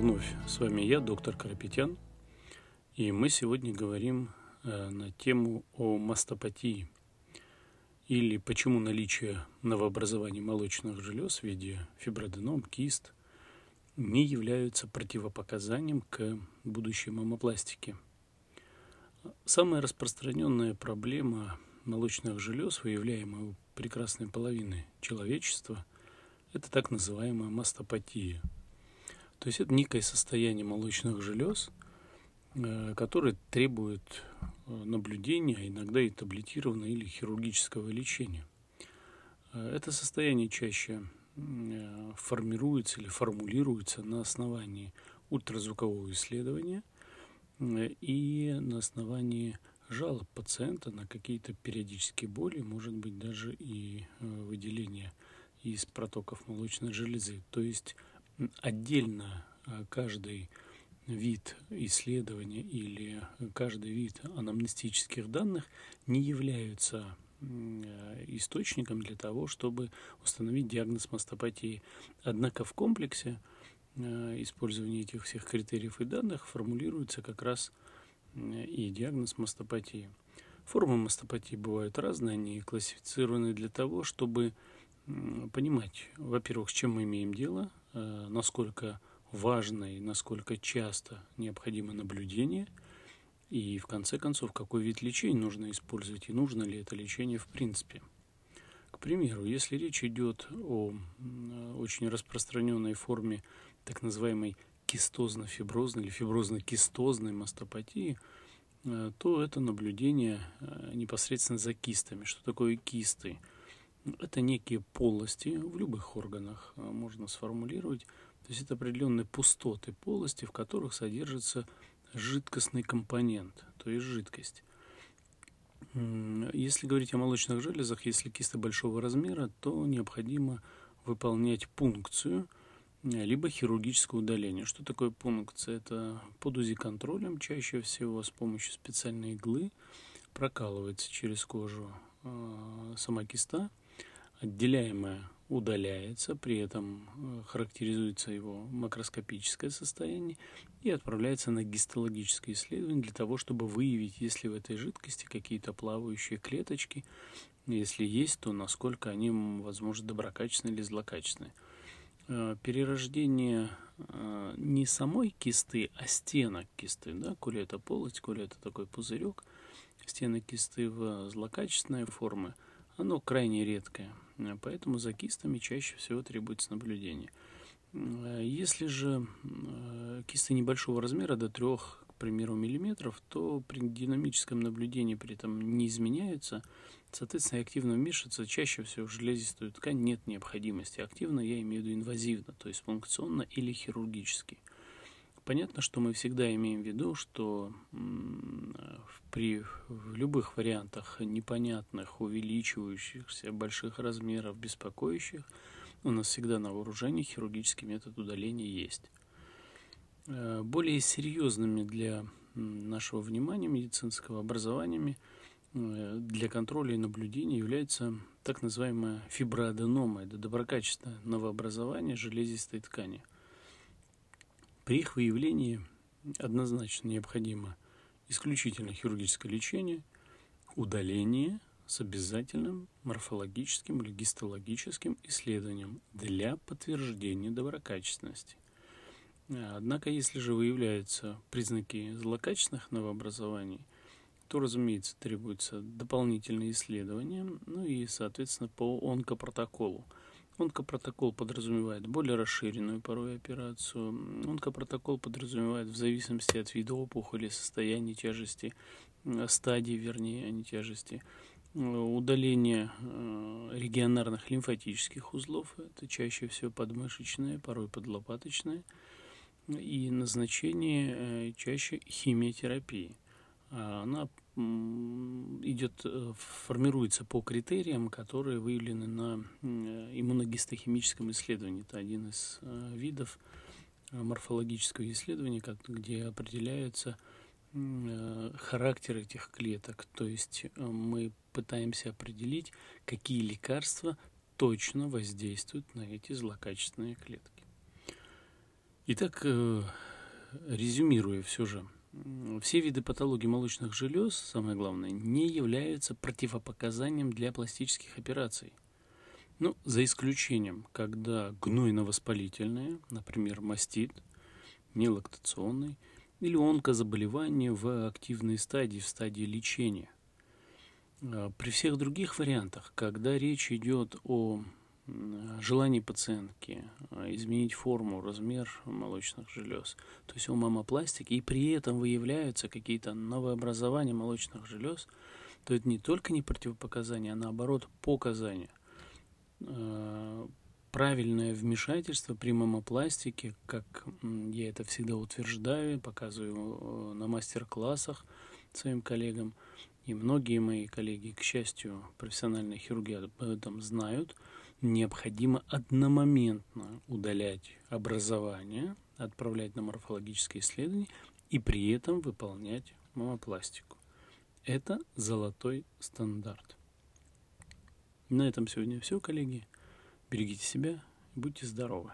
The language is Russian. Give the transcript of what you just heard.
вновь с вами я, доктор Карапетян, и мы сегодня говорим э, на тему о мастопатии. Или почему наличие новообразований молочных желез в виде фиброденом, кист не являются противопоказанием к будущей мамопластике. Самая распространенная проблема молочных желез, выявляемая у прекрасной половины человечества, это так называемая мастопатия – то есть это некое состояние молочных желез, э, которое требует э, наблюдения, а иногда и таблетированного или хирургического лечения. Э, это состояние чаще формируется или формулируется на основании ультразвукового исследования и на основании жалоб пациента на какие-то периодические боли, может быть даже и выделение из протоков молочной железы. То есть отдельно э, каждый вид исследования или каждый вид анамнестических данных не являются э, источником для того, чтобы установить диагноз мастопатии. Однако в комплексе э, использования этих всех критериев и данных формулируется как раз и диагноз мастопатии. Формы мастопатии бывают разные, они классифицированы для того, чтобы понимать, во-первых, с чем мы имеем дело, Э, насколько важно и насколько часто необходимо наблюдение, и в конце концов, какой вид лечения нужно использовать, и нужно ли это лечение в принципе. К примеру, если речь идет о очень распространенной форме так называемой кистозно-фиброзной или фиброзно-кистозной мастопатии, э, то это наблюдение э, непосредственно за кистами. Что такое кисты? Это некие полости в любых органах а, можно сформулировать. То есть это определенные пустоты полости, в которых содержится жидкостный компонент, то есть жидкость. Если говорить о молочных железах, если кисты большого размера, то необходимо выполнять пункцию либо хирургическое удаление. Что такое пункция? Это под УЗИ-контролем, чаще всего с помощью специальной иглы прокалывается через кожу а, сама киста, отделяемое удаляется, при этом э, характеризуется его макроскопическое состояние и отправляется на гистологическое исследование для того, чтобы выявить, есть ли в этой жидкости какие-то плавающие клеточки, если есть, то насколько они, возможно, доброкачественные или злокачественные. Э, перерождение э, не самой кисты, а стенок кисты, да, коли это полость, коли это такой пузырек, стены кисты в злокачественной формы – оно крайне редкое, э, поэтому за кистами чаще всего требуется наблюдение. Э, если же э, кисты небольшого размера, до 3, к примеру, миллиметров, то при динамическом наблюдении при этом не изменяется, соответственно, активно вмешиваться чаще всего в железистую ткань нет необходимости. Активно я имею в виду инвазивно, то есть функционно или хирургически. Понятно, что мы всегда имеем в виду, что при любых вариантах непонятных, увеличивающихся, больших размеров, беспокоящих, у нас всегда на вооружении хирургический метод удаления есть. Э, более серьезными для нашего внимания медицинского образованиями э, для контроля и наблюдения является так называемая фиброаденома. Это доброкачественное новообразование железистой ткани – при их выявлении однозначно необходимо исключительно хирургическое лечение, удаление с обязательным морфологическим или гистологическим исследованием для подтверждения доброкачественности. Однако, если же выявляются признаки злокачественных новообразований, то, разумеется, требуется дополнительные исследования, ну и, соответственно, по онкопротоколу – Онкопротокол подразумевает более расширенную порой операцию. Онкопротокол подразумевает в зависимости от вида опухоли, состояния тяжести, э, стадии, вернее, а не тяжести, э, удаление э, регионарных лимфатических узлов, это чаще всего подмышечные, порой подлопаточные, и назначение чаще химиотерапии. А она идет, э, формируется по критериям, которые выявлены на иммуногистохимическом исследовании. Это один из э, видов э, морфологического исследования, где определяются характер этих клеток. То есть мы пытаемся определить, какие лекарства точно воздействуют на эти злокачественные клетки. Итак, э, резюмируя все же, все виды патологии молочных желез, самое главное, не являются противопоказанием для пластических операций. Ну, за исключением, когда гнойно-воспалительные, например, мастит, нелактационный, или онкозаболевание в активной стадии, в стадии лечения. А, при всех других вариантах, когда речь идет о желании пациентки а, изменить форму, размер молочных желез, то есть у мамопластики, и при этом выявляются какие-то новообразования молочных желез, то это не только не противопоказание, а наоборот показания. А, правильное вмешательство при мамопластике, как я это всегда утверждаю, показываю э, на мастер-классах своим коллегам, и многие мои коллеги, к счастью, профессиональные хирурги об этом знают, необходимо одномоментно удалять образование, отправлять на морфологические исследования и при этом выполнять мамопластику. Это золотой стандарт. На этом сегодня все, коллеги. Берегите себя будьте здоровы.